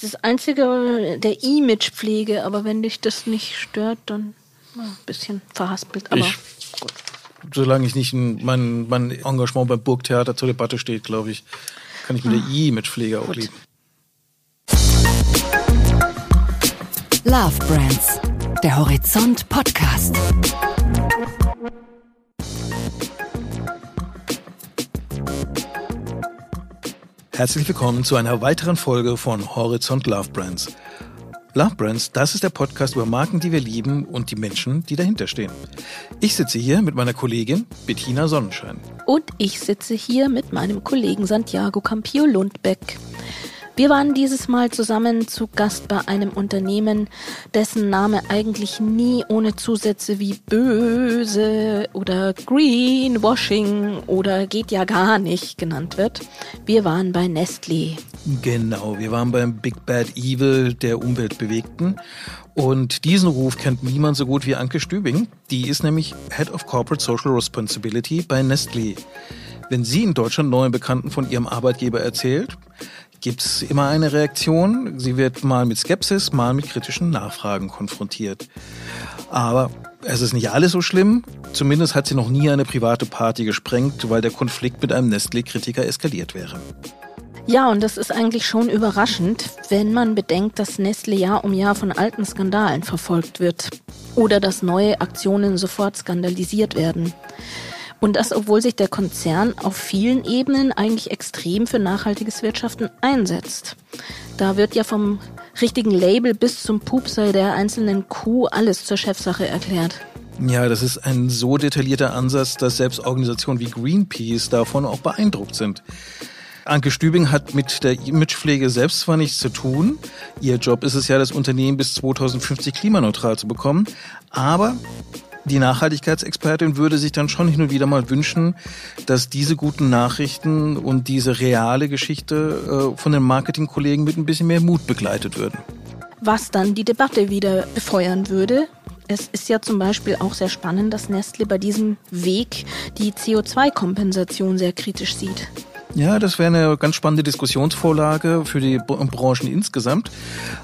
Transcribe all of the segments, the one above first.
Das Einzige, der Imagepflege, aber wenn dich das nicht stört, dann ja, ein bisschen verhaspelt. Aber ich, gut. Solange ich nicht in mein, mein Engagement beim Burgtheater zur Debatte steht, glaube ich, kann ich mit ah. der Imagepflege auch leben. Love Brands, der Horizont Podcast. Herzlich willkommen zu einer weiteren Folge von Horizont Love Brands. Love Brands, das ist der Podcast über Marken, die wir lieben und die Menschen, die dahinter stehen. Ich sitze hier mit meiner Kollegin Bettina Sonnenschein. Und ich sitze hier mit meinem Kollegen Santiago Campio Lundbeck. Wir waren dieses Mal zusammen zu Gast bei einem Unternehmen, dessen Name eigentlich nie ohne Zusätze wie böse oder Greenwashing oder geht ja gar nicht genannt wird. Wir waren bei Nestlé. Genau, wir waren beim Big Bad Evil der Umweltbewegten. Und diesen Ruf kennt niemand so gut wie Anke Stübing. Die ist nämlich Head of Corporate Social Responsibility bei Nestlé. Wenn sie in Deutschland neuen Bekannten von ihrem Arbeitgeber erzählt, gibt es immer eine Reaktion. Sie wird mal mit Skepsis, mal mit kritischen Nachfragen konfrontiert. Aber es ist nicht alles so schlimm. Zumindest hat sie noch nie eine private Party gesprengt, weil der Konflikt mit einem Nestlé-Kritiker eskaliert wäre. Ja, und das ist eigentlich schon überraschend, wenn man bedenkt, dass Nestle Jahr um Jahr von alten Skandalen verfolgt wird oder dass neue Aktionen sofort skandalisiert werden. Und das, obwohl sich der Konzern auf vielen Ebenen eigentlich extrem für nachhaltiges Wirtschaften einsetzt. Da wird ja vom richtigen Label bis zum Pupser der einzelnen Kuh alles zur Chefsache erklärt. Ja, das ist ein so detaillierter Ansatz, dass selbst Organisationen wie Greenpeace davon auch beeindruckt sind. Anke Stübing hat mit der Imagepflege selbst zwar nichts zu tun. Ihr Job ist es ja, das Unternehmen bis 2050 klimaneutral zu bekommen. Aber die Nachhaltigkeitsexpertin würde sich dann schon hin und wieder mal wünschen, dass diese guten Nachrichten und diese reale Geschichte äh, von den Marketingkollegen mit ein bisschen mehr Mut begleitet würden. Was dann die Debatte wieder befeuern würde. Es ist ja zum Beispiel auch sehr spannend, dass Nestle bei diesem Weg die CO2-Kompensation sehr kritisch sieht. Ja, das wäre eine ganz spannende Diskussionsvorlage für die Branchen insgesamt.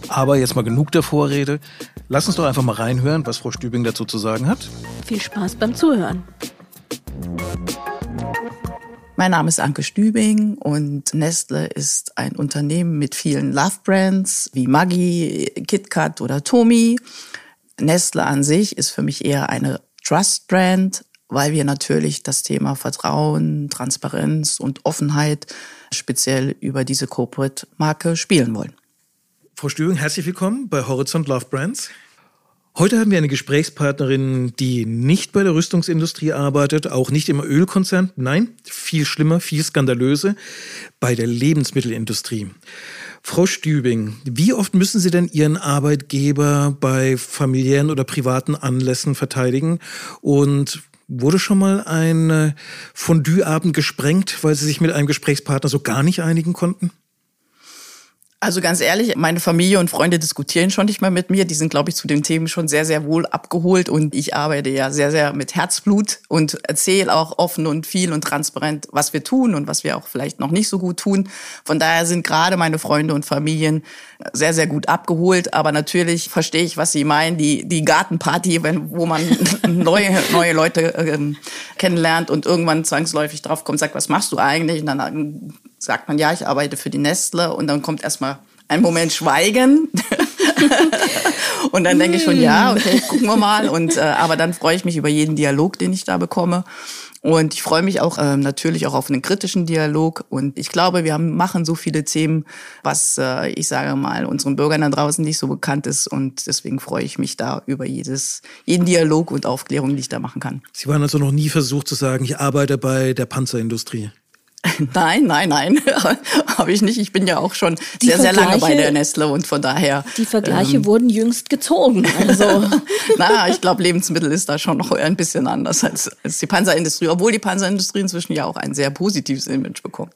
Aber jetzt mal genug der Vorrede. Lass uns doch einfach mal reinhören, was Frau Stübing dazu zu sagen hat. Viel Spaß beim Zuhören. Mein Name ist Anke Stübing und Nestle ist ein Unternehmen mit vielen Love Brands wie Maggi, KitKat oder Tomi. Nestle an sich ist für mich eher eine Trust Brand, weil wir natürlich das Thema Vertrauen, Transparenz und Offenheit speziell über diese Corporate-Marke spielen wollen. Frau Stübing, herzlich willkommen bei Horizont Love Brands. Heute haben wir eine Gesprächspartnerin, die nicht bei der Rüstungsindustrie arbeitet, auch nicht im Ölkonzern, nein, viel schlimmer, viel skandalöse, bei der Lebensmittelindustrie. Frau Stübing, wie oft müssen Sie denn Ihren Arbeitgeber bei familiären oder privaten Anlässen verteidigen? Und Wurde schon mal ein Fondue-Abend gesprengt, weil Sie sich mit einem Gesprächspartner so gar nicht einigen konnten? Also ganz ehrlich, meine Familie und Freunde diskutieren schon nicht mal mit mir. Die sind, glaube ich, zu den Themen schon sehr, sehr wohl abgeholt. Und ich arbeite ja sehr, sehr mit Herzblut und erzähle auch offen und viel und transparent, was wir tun und was wir auch vielleicht noch nicht so gut tun. Von daher sind gerade meine Freunde und Familien sehr, sehr gut abgeholt. Aber natürlich verstehe ich, was sie meinen. Die, die Gartenparty, wenn, wo man neue, neue Leute äh, kennenlernt und irgendwann zwangsläufig draufkommt, sagt, was machst du eigentlich? Und dann sagt man, ja, ich arbeite für die Nestle und dann kommt erstmal ein Moment Schweigen. und dann denke ich schon, ja, okay, gucken wir mal. Und äh, aber dann freue ich mich über jeden Dialog, den ich da bekomme. Und ich freue mich auch ähm, natürlich auch auf einen kritischen Dialog. Und ich glaube, wir haben, machen so viele Themen, was äh, ich sage mal unseren Bürgern da draußen nicht so bekannt ist. Und deswegen freue ich mich da über jedes, jeden Dialog und Aufklärung, die ich da machen kann. Sie waren also noch nie versucht zu sagen, ich arbeite bei der Panzerindustrie. Nein, nein, nein, habe ich nicht. Ich bin ja auch schon die sehr, sehr lange bei der Nestle und von daher. Die Vergleiche ähm, wurden jüngst gezogen. Also. Na, ich glaube, Lebensmittel ist da schon noch ein bisschen anders als, als die Panzerindustrie, obwohl die Panzerindustrie inzwischen ja auch ein sehr positives Image bekommt.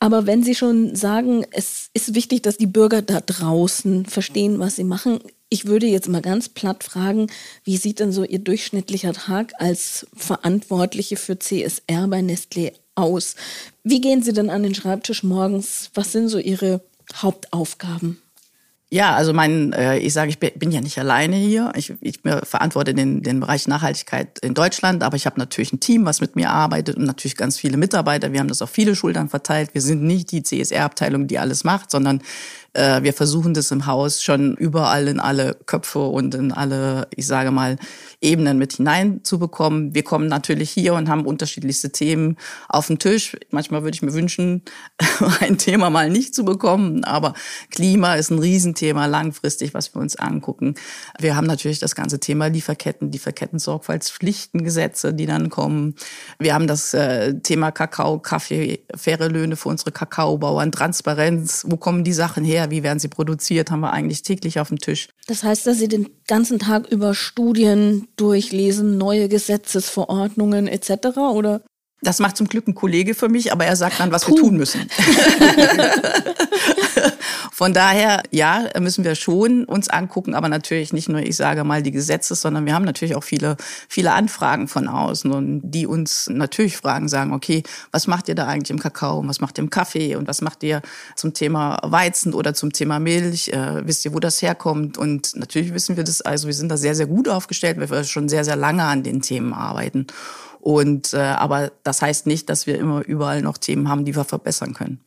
Aber wenn Sie schon sagen, es ist wichtig, dass die Bürger da draußen verstehen, was sie machen, ich würde jetzt mal ganz platt fragen, wie sieht denn so Ihr durchschnittlicher Tag als Verantwortliche für CSR bei Nestlé aus. Wie gehen Sie denn an den Schreibtisch morgens? Was sind so Ihre Hauptaufgaben? Ja, also mein, äh, ich sage, ich bin ja nicht alleine hier. Ich, ich verantworte den, den Bereich Nachhaltigkeit in Deutschland, aber ich habe natürlich ein Team, was mit mir arbeitet und natürlich ganz viele Mitarbeiter. Wir haben das auf viele Schultern verteilt. Wir sind nicht die CSR-Abteilung, die alles macht, sondern äh, wir versuchen das im Haus schon überall in alle Köpfe und in alle, ich sage mal, Ebenen mit hineinzubekommen. Wir kommen natürlich hier und haben unterschiedlichste Themen auf den Tisch. Manchmal würde ich mir wünschen, ein Thema mal nicht zu bekommen, aber Klima ist ein Riesenthema langfristig, was wir uns angucken. Wir haben natürlich das ganze Thema Lieferketten, Lieferketten-Sorgfaltspflichtengesetze, die dann kommen. Wir haben das äh, Thema Kakao, Kaffee, faire Löhne für unsere Kakaobauern, Transparenz. Wo kommen die Sachen her? Wie werden sie produziert? Haben wir eigentlich täglich auf dem Tisch. Das heißt, dass Sie den ganzen Tag über Studien durchlesen, neue Gesetzesverordnungen etc. oder? Das macht zum Glück ein Kollege für mich, aber er sagt dann, was Puh. wir tun müssen. Von daher, ja, müssen wir schon uns angucken, aber natürlich nicht nur, ich sage mal, die Gesetze, sondern wir haben natürlich auch viele, viele Anfragen von außen und die uns natürlich fragen, sagen, okay, was macht ihr da eigentlich im Kakao, was macht ihr im Kaffee und was macht ihr zum Thema Weizen oder zum Thema Milch? Äh, wisst ihr, wo das herkommt? Und natürlich wissen wir das, also wir sind da sehr, sehr gut aufgestellt, weil wir schon sehr, sehr lange an den Themen arbeiten. Und äh, aber das heißt nicht, dass wir immer überall noch Themen haben, die wir verbessern können.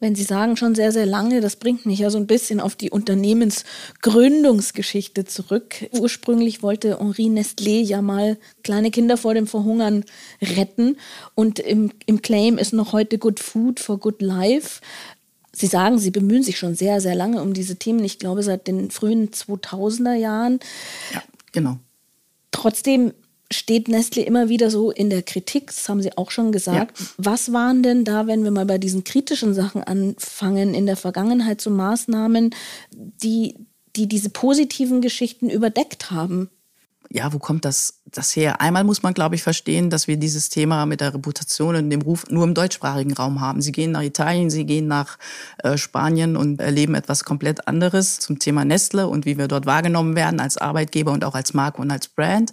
Wenn Sie sagen schon sehr, sehr lange, das bringt mich ja so ein bisschen auf die Unternehmensgründungsgeschichte zurück. Ursprünglich wollte Henri Nestlé ja mal kleine Kinder vor dem Verhungern retten. Und im, im Claim ist noch heute Good Food for Good Life. Sie sagen, Sie bemühen sich schon sehr, sehr lange um diese Themen. Ich glaube, seit den frühen 2000er Jahren. Ja, genau. Trotzdem steht Nestle immer wieder so in der Kritik, das haben Sie auch schon gesagt. Ja. Was waren denn da, wenn wir mal bei diesen kritischen Sachen anfangen, in der Vergangenheit so Maßnahmen, die, die diese positiven Geschichten überdeckt haben? ja, wo kommt das, das her? Einmal muss man, glaube ich, verstehen, dass wir dieses Thema mit der Reputation und dem Ruf nur im deutschsprachigen Raum haben. Sie gehen nach Italien, sie gehen nach äh, Spanien und erleben etwas komplett anderes zum Thema Nestle und wie wir dort wahrgenommen werden als Arbeitgeber und auch als Marke und als Brand.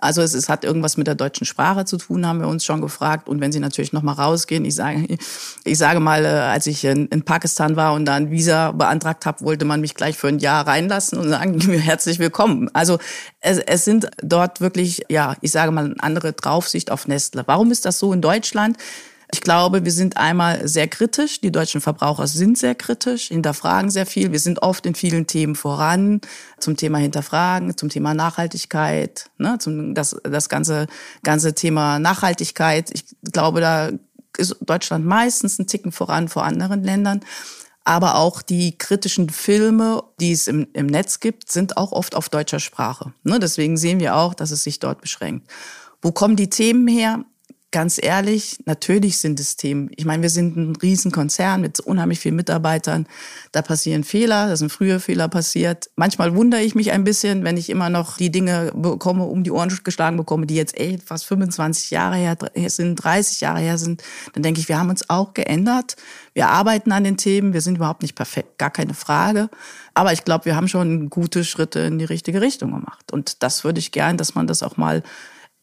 Also es, es hat irgendwas mit der deutschen Sprache zu tun, haben wir uns schon gefragt. Und wenn Sie natürlich noch mal rausgehen, ich sage, ich sage mal, äh, als ich in, in Pakistan war und da ein Visa beantragt habe, wollte man mich gleich für ein Jahr reinlassen und sagen, herzlich willkommen. Also es, es sind dort wirklich, ja, ich sage mal, eine andere Draufsicht auf Nestle. Warum ist das so in Deutschland? Ich glaube, wir sind einmal sehr kritisch. Die deutschen Verbraucher sind sehr kritisch, hinterfragen sehr viel. Wir sind oft in vielen Themen voran. Zum Thema Hinterfragen, zum Thema Nachhaltigkeit, ne, zum, das, das ganze, ganze Thema Nachhaltigkeit. Ich glaube, da ist Deutschland meistens ein Ticken voran vor anderen Ländern aber auch die kritischen Filme, die es im, im Netz gibt, sind auch oft auf deutscher Sprache. Ne? Deswegen sehen wir auch, dass es sich dort beschränkt. Wo kommen die Themen her? Ganz ehrlich, natürlich sind es Themen. Ich meine, wir sind ein Riesenkonzern mit unheimlich vielen Mitarbeitern. Da passieren Fehler, da sind frühe Fehler passiert. Manchmal wundere ich mich ein bisschen, wenn ich immer noch die Dinge bekomme, um die Ohren geschlagen bekomme, die jetzt ey, fast 25 Jahre her sind, 30 Jahre her sind. Dann denke ich, wir haben uns auch geändert. Wir arbeiten an den Themen. Wir sind überhaupt nicht perfekt, gar keine Frage. Aber ich glaube, wir haben schon gute Schritte in die richtige Richtung gemacht. Und das würde ich gern, dass man das auch mal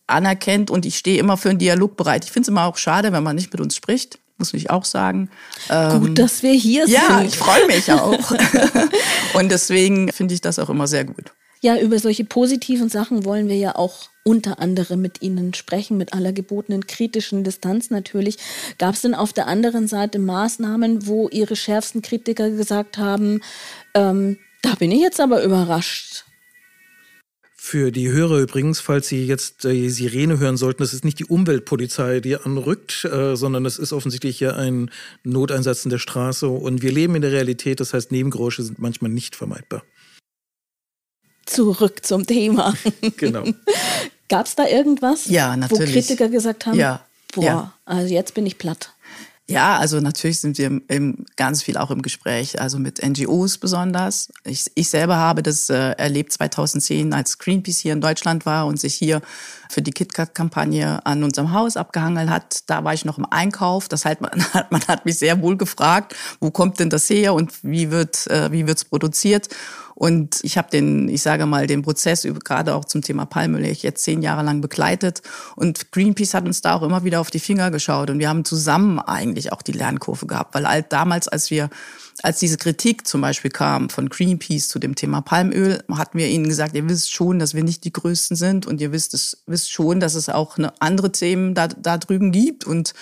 anerkennt und ich stehe immer für einen Dialog bereit. Ich finde es immer auch schade, wenn man nicht mit uns spricht, muss ich auch sagen. Gut, ähm, dass wir hier ja, sind. Ja, ich freue mich auch. und deswegen finde ich das auch immer sehr gut. Ja, über solche positiven Sachen wollen wir ja auch unter anderem mit Ihnen sprechen, mit aller gebotenen kritischen Distanz natürlich. Gab es denn auf der anderen Seite Maßnahmen, wo Ihre schärfsten Kritiker gesagt haben, ähm, da bin ich jetzt aber überrascht. Für die Hörer übrigens, falls Sie jetzt die Sirene hören sollten, das ist nicht die Umweltpolizei, die anrückt, äh, sondern das ist offensichtlich hier ein Noteinsatz in der Straße. Und wir leben in der Realität, das heißt, Nebengeräusche sind manchmal nicht vermeidbar. Zurück zum Thema. Genau. Gab es da irgendwas, ja, natürlich. wo Kritiker gesagt haben, ja. boah, ja. also jetzt bin ich platt? Ja, also natürlich sind wir im, ganz viel auch im Gespräch, also mit NGOs besonders. Ich, ich selber habe das äh, erlebt 2010, als Greenpeace hier in Deutschland war und sich hier für die KitKat-Kampagne an unserem Haus abgehangelt hat. Da war ich noch im Einkauf. Das heißt, man hat, man hat mich sehr wohl gefragt, wo kommt denn das her und wie wird äh, wie wird's produziert? Und ich habe den, ich sage mal, den Prozess gerade auch zum Thema Palmöl jetzt zehn Jahre lang begleitet. Und Greenpeace hat uns da auch immer wieder auf die Finger geschaut. Und wir haben zusammen eigentlich auch die Lernkurve gehabt. Weil alt damals, als wir als diese Kritik zum Beispiel kam von Greenpeace zu dem Thema Palmöl, hatten wir ihnen gesagt, ihr wisst schon, dass wir nicht die Größten sind und ihr wisst, es, wisst schon, dass es auch eine andere Themen da, da drüben gibt und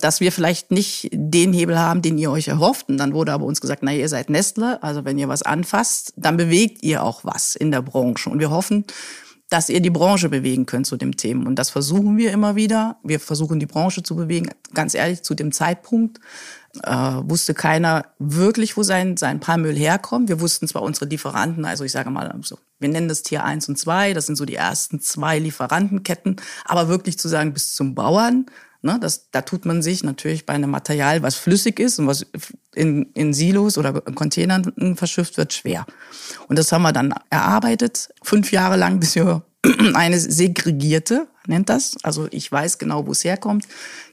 dass wir vielleicht nicht den Hebel haben, den ihr euch erhofft. Und dann wurde aber uns gesagt, na, ihr seid Nestle, also wenn ihr was anfasst, dann bewegt ihr auch was in der Branche. Und wir hoffen, dass ihr die Branche bewegen könnt zu dem Thema. Und das versuchen wir immer wieder. Wir versuchen die Branche zu bewegen. Ganz ehrlich, zu dem Zeitpunkt äh, wusste keiner wirklich, wo sein, sein Palmöl herkommt. Wir wussten zwar unsere Lieferanten, also ich sage mal, so, wir nennen das Tier 1 und 2, das sind so die ersten zwei Lieferantenketten, aber wirklich zu sagen, bis zum Bauern, ne, das, da tut man sich natürlich bei einem Material, was flüssig ist und was in, in Silos oder Containern verschifft wird, schwer. Und das haben wir dann erarbeitet, fünf Jahre lang, bis wir eine segregierte, nennt das, also ich weiß genau, wo es herkommt,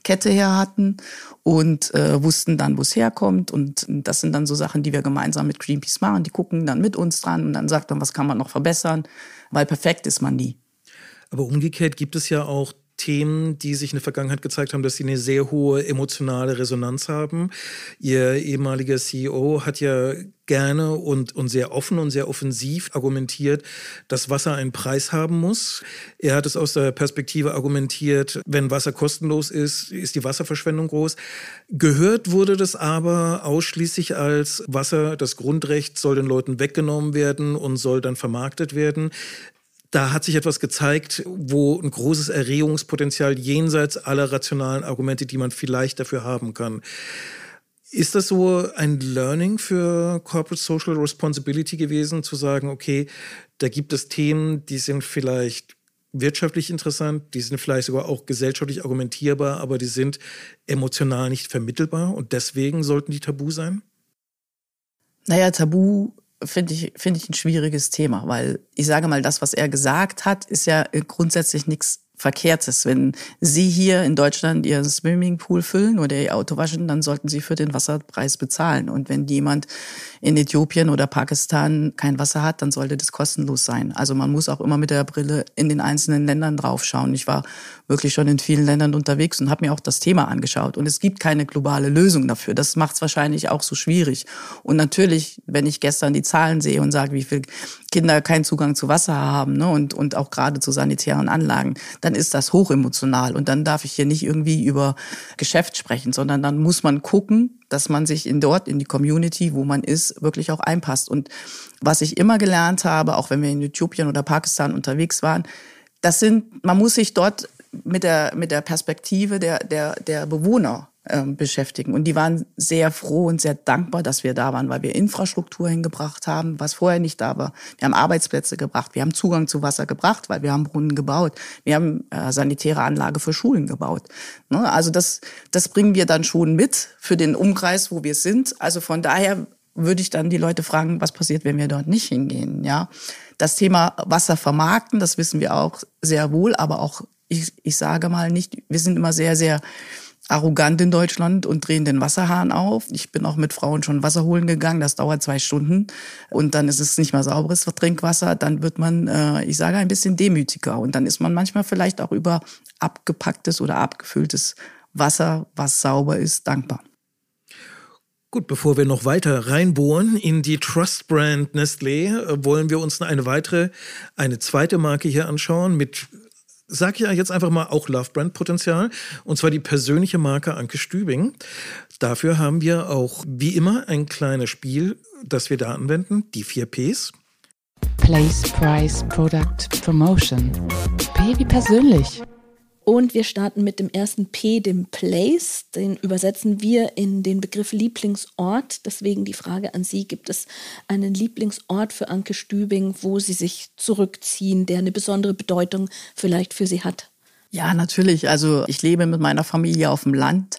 Kette her hatten und äh, wussten dann, wo es herkommt. Und das sind dann so Sachen, die wir gemeinsam mit Greenpeace machen. Die gucken dann mit uns dran und dann sagt man, was kann man noch verbessern, weil perfekt ist man nie. Aber umgekehrt gibt es ja auch Themen, die sich in der Vergangenheit gezeigt haben, dass sie eine sehr hohe emotionale Resonanz haben. Ihr ehemaliger CEO hat ja gerne und, und sehr offen und sehr offensiv argumentiert, dass Wasser einen Preis haben muss. Er hat es aus der Perspektive argumentiert, wenn Wasser kostenlos ist, ist die Wasserverschwendung groß. Gehört wurde das aber ausschließlich als Wasser, das Grundrecht soll den Leuten weggenommen werden und soll dann vermarktet werden da hat sich etwas gezeigt, wo ein großes Erregungspotenzial jenseits aller rationalen Argumente, die man vielleicht dafür haben kann. Ist das so ein Learning für Corporate Social Responsibility gewesen, zu sagen, okay, da gibt es Themen, die sind vielleicht wirtschaftlich interessant, die sind vielleicht sogar auch gesellschaftlich argumentierbar, aber die sind emotional nicht vermittelbar und deswegen sollten die tabu sein? Naja, tabu finde ich, finde ich ein schwieriges Thema, weil ich sage mal, das, was er gesagt hat, ist ja grundsätzlich nichts Verkehrtes. Wenn Sie hier in Deutschland Ihren Swimmingpool füllen oder Ihr Auto waschen, dann sollten Sie für den Wasserpreis bezahlen. Und wenn jemand in Äthiopien oder Pakistan kein Wasser hat, dann sollte das kostenlos sein. Also man muss auch immer mit der Brille in den einzelnen Ländern draufschauen. Ich war wirklich schon in vielen Ländern unterwegs und habe mir auch das Thema angeschaut. Und es gibt keine globale Lösung dafür. Das macht es wahrscheinlich auch so schwierig. Und natürlich, wenn ich gestern die Zahlen sehe und sage, wie viele Kinder keinen Zugang zu Wasser haben ne, und, und auch gerade zu sanitären Anlagen, dann ist das hochemotional. Und dann darf ich hier nicht irgendwie über Geschäft sprechen, sondern dann muss man gucken, dass man sich in dort, in die Community, wo man ist, wirklich auch einpasst. Und was ich immer gelernt habe, auch wenn wir in Äthiopien oder Pakistan unterwegs waren, das sind, man muss sich dort mit der, mit der Perspektive der, der, der Bewohner ähm, beschäftigen. Und die waren sehr froh und sehr dankbar, dass wir da waren, weil wir Infrastruktur hingebracht haben, was vorher nicht da war. Wir haben Arbeitsplätze gebracht, wir haben Zugang zu Wasser gebracht, weil wir haben Brunnen gebaut, wir haben äh, sanitäre Anlage für Schulen gebaut. Ne? Also das, das bringen wir dann schon mit für den Umkreis, wo wir sind. Also von daher würde ich dann die Leute fragen, was passiert, wenn wir dort nicht hingehen, ja. Das Thema Wasser vermarkten, das wissen wir auch sehr wohl, aber auch, ich, ich sage mal nicht, wir sind immer sehr, sehr arrogant in Deutschland und drehen den Wasserhahn auf. Ich bin auch mit Frauen schon Wasser holen gegangen, das dauert zwei Stunden und dann ist es nicht mehr sauberes Trinkwasser, dann wird man, äh, ich sage, ein bisschen demütiger und dann ist man manchmal vielleicht auch über abgepacktes oder abgefülltes Wasser, was sauber ist, dankbar. Gut, bevor wir noch weiter reinbohren in die Trust Brand Nestlé, äh, wollen wir uns eine weitere, eine zweite Marke hier anschauen mit sag ja jetzt einfach mal auch Love Brand Potenzial und zwar die persönliche Marke Anke Stübing. Dafür haben wir auch wie immer ein kleines Spiel, das wir da anwenden, die vier Ps. Place, Price, Product, Promotion. P wie persönlich. Und wir starten mit dem ersten P, dem Place. Den übersetzen wir in den Begriff Lieblingsort. Deswegen die Frage an Sie, gibt es einen Lieblingsort für Anke Stübing, wo Sie sich zurückziehen, der eine besondere Bedeutung vielleicht für Sie hat? Ja, natürlich. Also ich lebe mit meiner Familie auf dem Land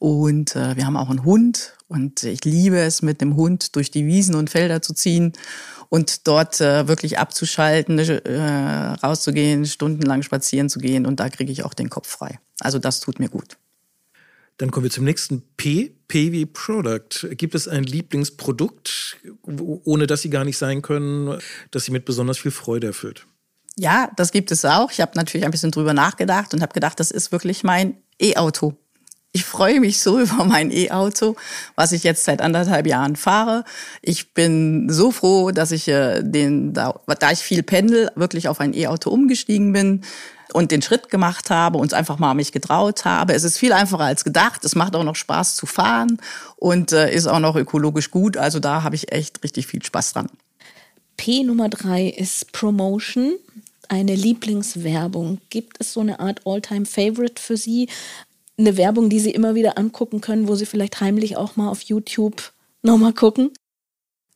und äh, wir haben auch einen Hund und ich liebe es, mit dem Hund durch die Wiesen und Felder zu ziehen und dort äh, wirklich abzuschalten, äh, rauszugehen, stundenlang spazieren zu gehen und da kriege ich auch den Kopf frei. Also das tut mir gut. Dann kommen wir zum nächsten P, P wie Product. Gibt es ein Lieblingsprodukt, ohne dass sie gar nicht sein können, das sie mit besonders viel Freude erfüllt? Ja, das gibt es auch. Ich habe natürlich ein bisschen drüber nachgedacht und habe gedacht, das ist wirklich mein E-Auto. Ich freue mich so über mein E-Auto, was ich jetzt seit anderthalb Jahren fahre. Ich bin so froh, dass ich äh, den, da, da ich viel pendel, wirklich auf ein E-Auto umgestiegen bin und den Schritt gemacht habe und einfach mal mich getraut habe. Es ist viel einfacher als gedacht. Es macht auch noch Spaß zu fahren und äh, ist auch noch ökologisch gut. Also da habe ich echt richtig viel Spaß dran. P Nummer drei ist Promotion. Eine Lieblingswerbung. Gibt es so eine Art All-Time-Favorite für Sie? Eine Werbung, die Sie immer wieder angucken können, wo Sie vielleicht heimlich auch mal auf YouTube nochmal gucken?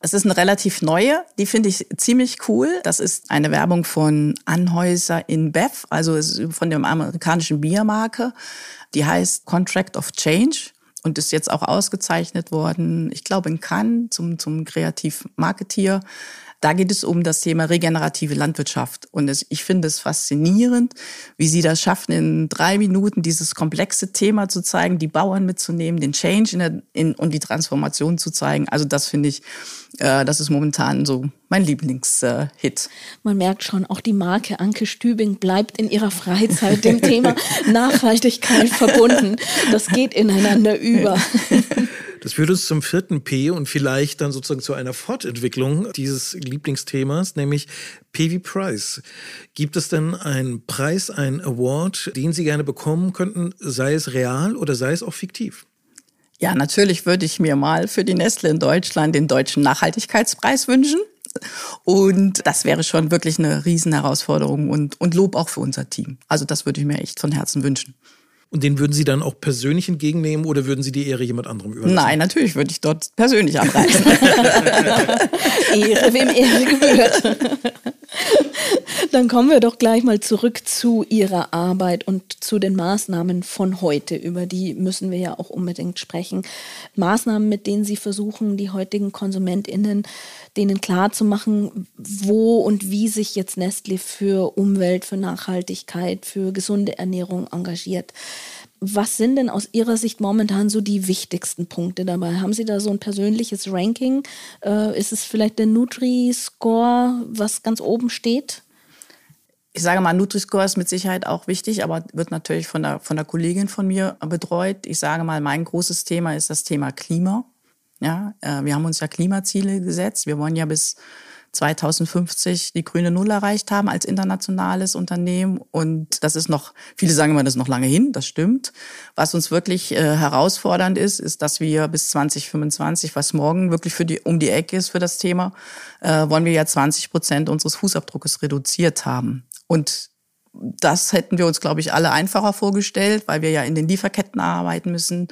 Es ist eine relativ neue, die finde ich ziemlich cool. Das ist eine Werbung von Anhäuser in Bev, also von der amerikanischen Biermarke. Die heißt Contract of Change und ist jetzt auch ausgezeichnet worden, ich glaube in Cannes zum, zum Kreativ-Marketier. Da geht es um das Thema regenerative Landwirtschaft. Und es, ich finde es faszinierend, wie Sie das schaffen, in drei Minuten dieses komplexe Thema zu zeigen, die Bauern mitzunehmen, den Change in der, in, und die Transformation zu zeigen. Also das finde ich, äh, das ist momentan so mein Lieblingshit. Äh, Man merkt schon, auch die Marke Anke Stübing bleibt in ihrer Freizeit dem Thema Nachhaltigkeit verbunden. Das geht ineinander über. Das führt uns zum vierten P und vielleicht dann sozusagen zu einer Fortentwicklung dieses Lieblingsthemas, nämlich P wie Prize. Gibt es denn einen Preis, einen Award, den Sie gerne bekommen könnten, sei es real oder sei es auch fiktiv? Ja, natürlich würde ich mir mal für die Nestle in Deutschland den deutschen Nachhaltigkeitspreis wünschen. Und das wäre schon wirklich eine Riesenherausforderung und, und Lob auch für unser Team. Also das würde ich mir echt von Herzen wünschen. Und den würden Sie dann auch persönlich entgegennehmen oder würden Sie die Ehre jemand anderem überlassen? Nein, natürlich würde ich dort persönlich anreißen. Ehre, wem Ehre gebührt. Dann kommen wir doch gleich mal zurück zu Ihrer Arbeit und zu den Maßnahmen von heute. Über die müssen wir ja auch unbedingt sprechen. Maßnahmen, mit denen Sie versuchen, die heutigen KonsumentInnen denen klarzumachen, wo und wie sich jetzt Nestle für Umwelt, für Nachhaltigkeit, für gesunde Ernährung engagiert. Was sind denn aus Ihrer Sicht momentan so die wichtigsten Punkte dabei? Haben Sie da so ein persönliches Ranking? Äh, ist es vielleicht der Nutri-Score, was ganz oben steht? Ich sage mal, Nutri-Score ist mit Sicherheit auch wichtig, aber wird natürlich von der, von der Kollegin von mir betreut. Ich sage mal, mein großes Thema ist das Thema Klima. Ja, äh, wir haben uns ja Klimaziele gesetzt. Wir wollen ja bis 2050 die grüne Null erreicht haben als internationales Unternehmen. Und das ist noch, viele sagen immer, das ist noch lange hin, das stimmt. Was uns wirklich äh, herausfordernd ist, ist, dass wir bis 2025, was morgen wirklich für die, um die Ecke ist für das Thema, äh, wollen wir ja 20 Prozent unseres Fußabdruckes reduziert haben. Und das hätten wir uns, glaube ich, alle einfacher vorgestellt, weil wir ja in den Lieferketten arbeiten müssen.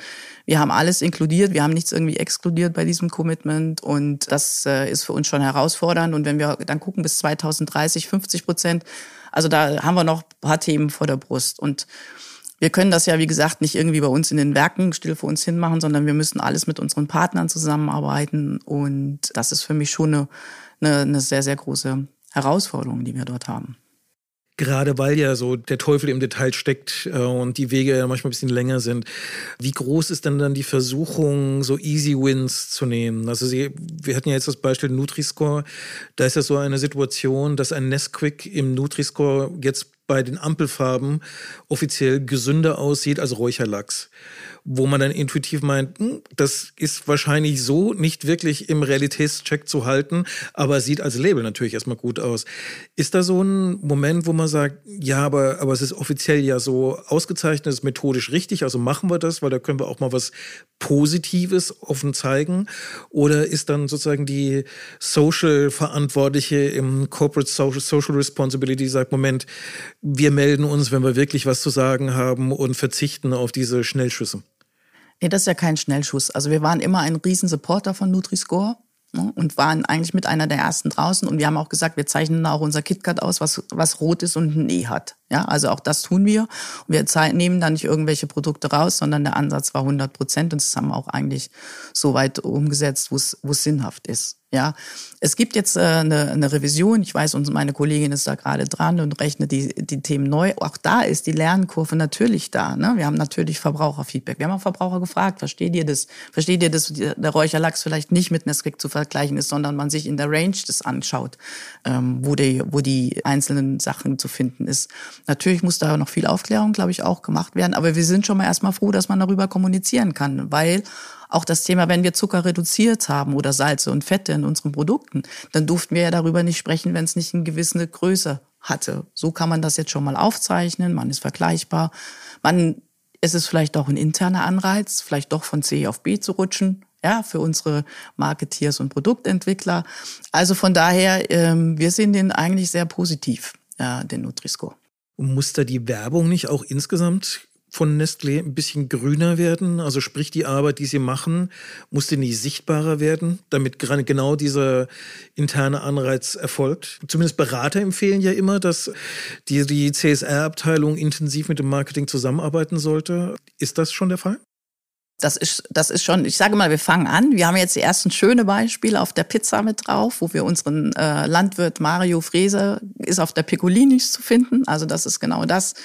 Wir haben alles inkludiert, wir haben nichts irgendwie exkludiert bei diesem Commitment und das äh, ist für uns schon herausfordernd. Und wenn wir dann gucken bis 2030 50 Prozent, also da haben wir noch ein paar Themen vor der Brust. Und wir können das ja, wie gesagt, nicht irgendwie bei uns in den Werken still vor uns hin machen, sondern wir müssen alles mit unseren Partnern zusammenarbeiten. Und das ist für mich schon eine, eine, eine sehr, sehr große Herausforderung, die wir dort haben. Gerade weil ja so der Teufel im Detail steckt äh, und die Wege ja manchmal ein bisschen länger sind. Wie groß ist denn dann die Versuchung, so Easy Wins zu nehmen? Also Sie, wir hatten ja jetzt das Beispiel Nutri-Score. Da ist ja so eine Situation, dass ein Nesquik im Nutri-Score jetzt bei den Ampelfarben offiziell gesünder aussieht als Räucherlachs wo man dann intuitiv meint, hm, das ist wahrscheinlich so nicht wirklich im Realitätscheck zu halten, aber sieht als Label natürlich erstmal gut aus. Ist da so ein Moment, wo man sagt, ja, aber, aber es ist offiziell ja so ausgezeichnet, es ist methodisch richtig, also machen wir das, weil da können wir auch mal was Positives offen zeigen? Oder ist dann sozusagen die Social-Verantwortliche im Corporate Social, Social Responsibility, sagt, Moment, wir melden uns, wenn wir wirklich was zu sagen haben und verzichten auf diese Schnellschüsse? Nee, das ist ja kein Schnellschuss. Also wir waren immer ein Riesensupporter von Nutri-Score ne, und waren eigentlich mit einer der ersten draußen. Und wir haben auch gesagt, wir zeichnen auch unser KitKat aus, was, was rot ist und ein E hat. Ja, also auch das tun wir. Wir nehmen da nicht irgendwelche Produkte raus, sondern der Ansatz war 100 Prozent. Und das haben wir auch eigentlich so weit umgesetzt, wo es sinnhaft ist. Ja, es gibt jetzt äh, eine, eine Revision. Ich weiß, und meine Kollegin ist da gerade dran und rechnet die, die Themen neu. Auch da ist die Lernkurve natürlich da. Ne? Wir haben natürlich Verbraucherfeedback. Wir haben auch Verbraucher gefragt, versteht ihr das? Versteht ihr, dass der Räucherlachs vielleicht nicht mit Nesquik zu vergleichen ist, sondern man sich in der Range das anschaut, ähm, wo, die, wo die einzelnen Sachen zu finden ist. Natürlich muss da noch viel Aufklärung, glaube ich, auch gemacht werden. Aber wir sind schon mal erstmal froh, dass man darüber kommunizieren kann, weil auch das Thema, wenn wir Zucker reduziert haben oder Salze und Fette in unseren Produkten, dann durften wir ja darüber nicht sprechen, wenn es nicht eine gewisse Größe hatte. So kann man das jetzt schon mal aufzeichnen, man ist vergleichbar. Man, es ist vielleicht auch ein interner Anreiz, vielleicht doch von C auf B zu rutschen, ja, für unsere Marketeers und Produktentwickler. Also von daher, ähm, wir sehen den eigentlich sehr positiv, äh, den Nutri-Score. Muss da die Werbung nicht auch insgesamt von Nestlé ein bisschen grüner werden? Also sprich, die Arbeit, die sie machen, muss die nicht sichtbarer werden, damit genau dieser interne Anreiz erfolgt? Zumindest Berater empfehlen ja immer, dass die, die CSR-Abteilung intensiv mit dem Marketing zusammenarbeiten sollte. Ist das schon der Fall? Das ist, das ist schon, ich sage mal, wir fangen an. Wir haben jetzt die ersten schöne Beispiele auf der Pizza mit drauf, wo wir unseren äh, Landwirt Mario Frese ist auf der Piccolinis zu finden. Also das ist genau das.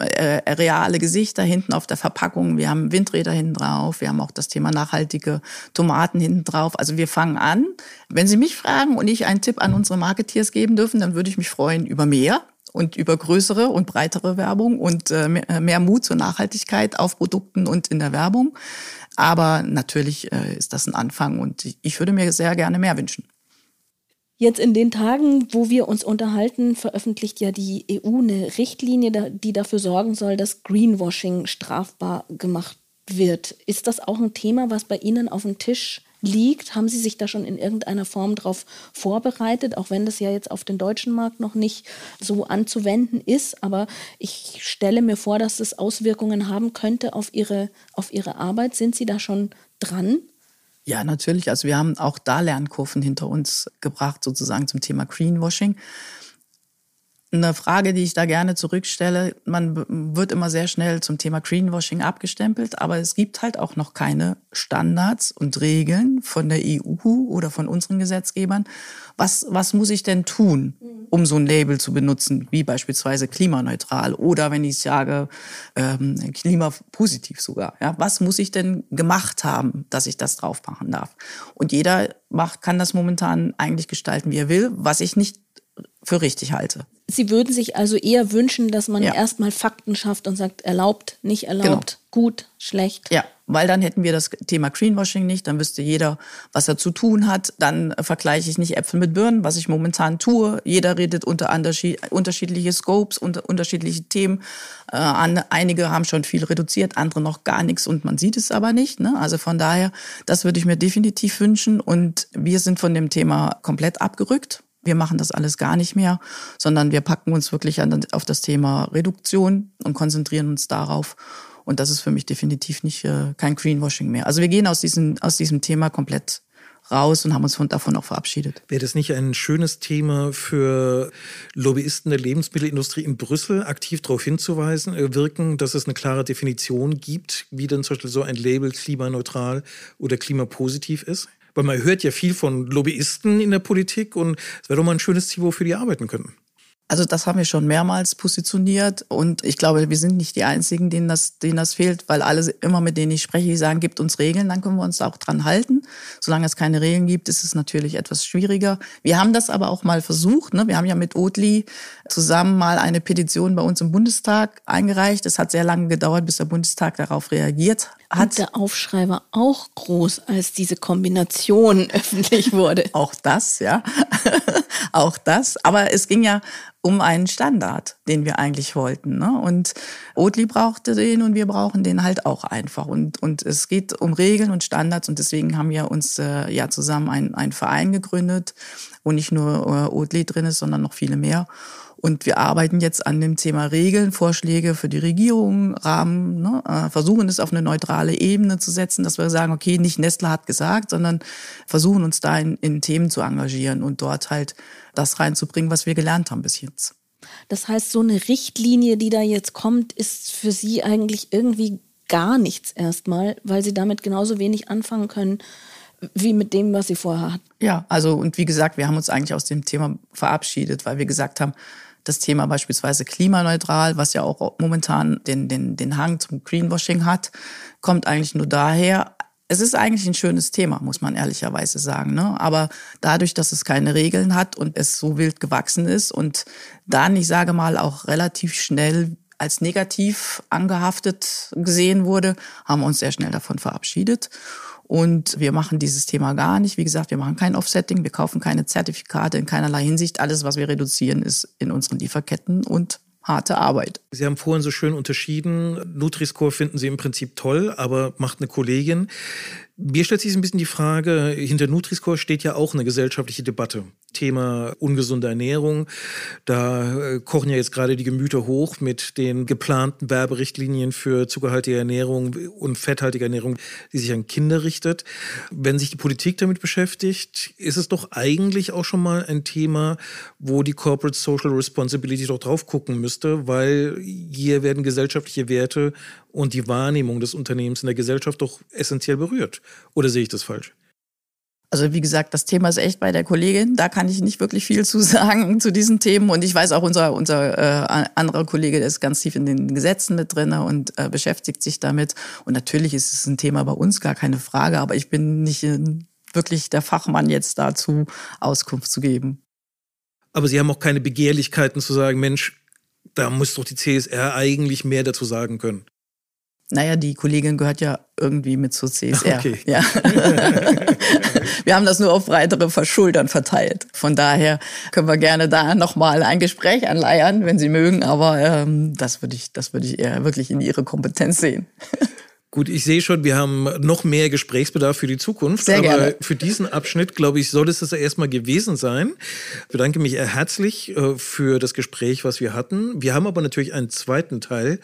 Äh, reale Gesichter hinten auf der Verpackung. Wir haben Windräder hinten drauf. Wir haben auch das Thema nachhaltige Tomaten hinten drauf. Also wir fangen an. Wenn Sie mich fragen und ich einen Tipp an unsere Marketeers geben dürfen, dann würde ich mich freuen über mehr und über größere und breitere Werbung und äh, äh, mehr Mut zur Nachhaltigkeit auf Produkten und in der Werbung. Aber natürlich äh, ist das ein Anfang und ich würde mir sehr gerne mehr wünschen. Jetzt in den Tagen, wo wir uns unterhalten, veröffentlicht ja die EU eine Richtlinie, die dafür sorgen soll, dass Greenwashing strafbar gemacht wird. Ist das auch ein Thema, was bei Ihnen auf dem Tisch liegt? Haben Sie sich da schon in irgendeiner Form darauf vorbereitet, auch wenn das ja jetzt auf den deutschen Markt noch nicht so anzuwenden ist? Aber ich stelle mir vor, dass das Auswirkungen haben könnte auf Ihre, auf Ihre Arbeit. Sind Sie da schon dran? Ja, natürlich. Also wir haben auch da Lernkurven hinter uns gebracht, sozusagen zum Thema Greenwashing eine Frage, die ich da gerne zurückstelle. Man wird immer sehr schnell zum Thema Greenwashing abgestempelt, aber es gibt halt auch noch keine Standards und Regeln von der EU oder von unseren Gesetzgebern. Was, was muss ich denn tun, um so ein Label zu benutzen, wie beispielsweise klimaneutral oder wenn ich sage ähm, klimapositiv sogar? Ja, was muss ich denn gemacht haben, dass ich das drauf machen darf? Und jeder macht, kann das momentan eigentlich gestalten, wie er will, was ich nicht für richtig halte. Sie würden sich also eher wünschen, dass man ja. erstmal Fakten schafft und sagt, erlaubt, nicht erlaubt, genau. gut, schlecht. Ja, weil dann hätten wir das Thema Greenwashing nicht, dann wüsste jeder, was er zu tun hat. Dann vergleiche ich nicht Äpfel mit Birnen, was ich momentan tue. Jeder redet unter unterschiedliche Scopes, unter unterschiedliche Themen. Äh, einige haben schon viel reduziert, andere noch gar nichts und man sieht es aber nicht. Ne? Also von daher, das würde ich mir definitiv wünschen. Und wir sind von dem Thema komplett abgerückt wir machen das alles gar nicht mehr, sondern wir packen uns wirklich an, auf das Thema Reduktion und konzentrieren uns darauf. Und das ist für mich definitiv nicht äh, kein Greenwashing mehr. Also wir gehen aus diesem, aus diesem Thema komplett raus und haben uns von, davon auch verabschiedet. Wäre das nicht ein schönes Thema für Lobbyisten der Lebensmittelindustrie in Brüssel, aktiv darauf hinzuweisen, äh, wirken, dass es eine klare Definition gibt, wie denn zum Beispiel so ein Label klimaneutral oder klimapositiv ist? Weil man hört ja viel von Lobbyisten in der Politik und es wäre doch mal ein schönes Ziel, wofür die arbeiten könnten. Also das haben wir schon mehrmals positioniert und ich glaube, wir sind nicht die Einzigen, denen das, denen das fehlt, weil alle immer mit denen ich spreche, die sagen, gibt uns Regeln, dann können wir uns auch dran halten. Solange es keine Regeln gibt, ist es natürlich etwas schwieriger. Wir haben das aber auch mal versucht. Ne? Wir haben ja mit Oatly zusammen mal eine Petition bei uns im Bundestag eingereicht. Es hat sehr lange gedauert, bis der Bundestag darauf reagiert hat. Und der Aufschrei war auch groß, als diese Kombination öffentlich wurde. auch das, ja. auch das. Aber es ging ja um einen Standard, den wir eigentlich wollten. Ne? Und Oatly brauchte den und wir brauchen den halt auch einfach. Und, und es geht um Regeln und Standards und deswegen haben wir uns äh, ja zusammen einen Verein gegründet, wo nicht nur äh, Oatly drin ist, sondern noch viele mehr. Und wir arbeiten jetzt an dem Thema Regeln, Vorschläge für die Regierung, Rahmen, ne, äh, versuchen es auf eine neutrale Ebene zu setzen, dass wir sagen, okay, nicht Nestle hat gesagt, sondern versuchen uns da in, in Themen zu engagieren und dort halt das reinzubringen, was wir gelernt haben bis jetzt. Das heißt, so eine Richtlinie, die da jetzt kommt, ist für Sie eigentlich irgendwie gar nichts erstmal, weil Sie damit genauso wenig anfangen können wie mit dem, was Sie vorher hatten. Ja, also und wie gesagt, wir haben uns eigentlich aus dem Thema verabschiedet, weil wir gesagt haben, das Thema beispielsweise klimaneutral, was ja auch momentan den, den, den Hang zum Greenwashing hat, kommt eigentlich nur daher, Es ist eigentlich ein schönes Thema, muss man ehrlicherweise sagen. Ne? Aber dadurch, dass es keine Regeln hat und es so wild gewachsen ist und dann, ich sage mal, auch relativ schnell als negativ angehaftet gesehen wurde, haben wir uns sehr schnell davon verabschiedet. Und wir machen dieses Thema gar nicht. Wie gesagt, wir machen kein Offsetting, wir kaufen keine Zertifikate in keinerlei Hinsicht. Alles, was wir reduzieren, ist in unseren Lieferketten und harte Arbeit. Sie haben vorhin so schön unterschieden, Nutri-Score finden Sie im Prinzip toll, aber macht eine Kollegin. Mir stellt sich ein bisschen die Frage, hinter Nutri-Score steht ja auch eine gesellschaftliche Debatte. Thema ungesunde Ernährung. Da äh, kochen ja jetzt gerade die Gemüter hoch mit den geplanten Werberichtlinien für zuckerhaltige Ernährung und fetthaltige Ernährung, die sich an Kinder richtet. Wenn sich die Politik damit beschäftigt, ist es doch eigentlich auch schon mal ein Thema, wo die Corporate Social Responsibility doch drauf gucken müsste, weil hier werden gesellschaftliche Werte und die Wahrnehmung des Unternehmens in der Gesellschaft doch essentiell berührt. Oder sehe ich das falsch? Also wie gesagt, das Thema ist echt bei der Kollegin. Da kann ich nicht wirklich viel zu sagen zu diesen Themen. Und ich weiß auch, unser, unser äh, anderer Kollege, der ist ganz tief in den Gesetzen mit drin und äh, beschäftigt sich damit. Und natürlich ist es ein Thema bei uns, gar keine Frage. Aber ich bin nicht wirklich der Fachmann jetzt dazu, Auskunft zu geben. Aber Sie haben auch keine Begehrlichkeiten zu sagen, Mensch, da muss doch die CSR eigentlich mehr dazu sagen können. Naja, die Kollegin gehört ja irgendwie mit zur CSR. Okay. Ja. wir haben das nur auf breitere Verschultern verteilt. Von daher können wir gerne da nochmal ein Gespräch anleiern, wenn Sie mögen. Aber ähm, das würde ich, das würde ich eher wirklich in Ihre Kompetenz sehen. Gut, ich sehe schon, wir haben noch mehr Gesprächsbedarf für die Zukunft. Sehr aber gerne. für diesen Abschnitt, glaube ich, soll es das erstmal gewesen sein. Ich bedanke mich herzlich äh, für das Gespräch, was wir hatten. Wir haben aber natürlich einen zweiten Teil,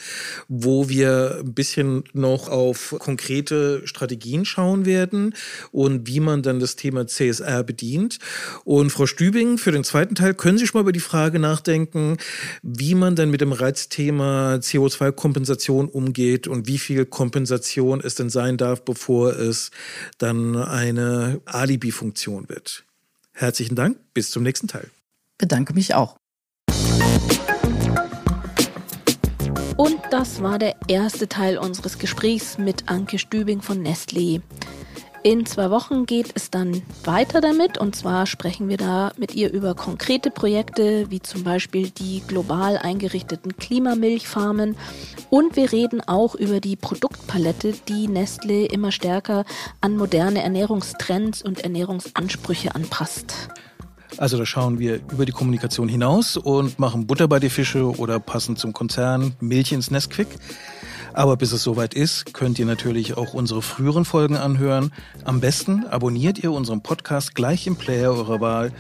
wo wir ein bisschen noch auf konkrete Strategien schauen werden und wie man dann das Thema CSR bedient. Und Frau Stübing, für den zweiten Teil können Sie schon mal über die Frage nachdenken, wie man dann mit dem Reizthema CO2-Kompensation umgeht und wie viel Kompensation Organisation es denn sein darf, bevor es dann eine Alibi-Funktion wird. Herzlichen Dank, bis zum nächsten Teil. Bedanke mich auch. Und das war der erste Teil unseres Gesprächs mit Anke Stübing von Nestlé. In zwei Wochen geht es dann weiter damit und zwar sprechen wir da mit ihr über konkrete Projekte wie zum Beispiel die global eingerichteten Klimamilchfarmen und wir reden auch über die Produktpalette, die Nestle immer stärker an moderne Ernährungstrends und Ernährungsansprüche anpasst. Also da schauen wir über die Kommunikation hinaus und machen Butter bei die Fische oder passend zum Konzern Milch ins Nestquick. Aber bis es soweit ist, könnt ihr natürlich auch unsere früheren Folgen anhören. Am besten abonniert ihr unseren Podcast gleich im Player eurer Wahl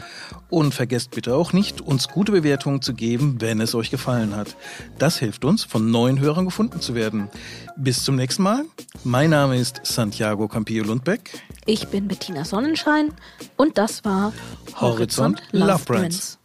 und vergesst bitte auch nicht, uns gute Bewertungen zu geben, wenn es euch gefallen hat. Das hilft uns, von neuen Hörern gefunden zu werden. Bis zum nächsten Mal. Mein Name ist Santiago Campillo Lundbeck. Ich bin Bettina Sonnenschein und das war Horizont, Horizont Love Brands.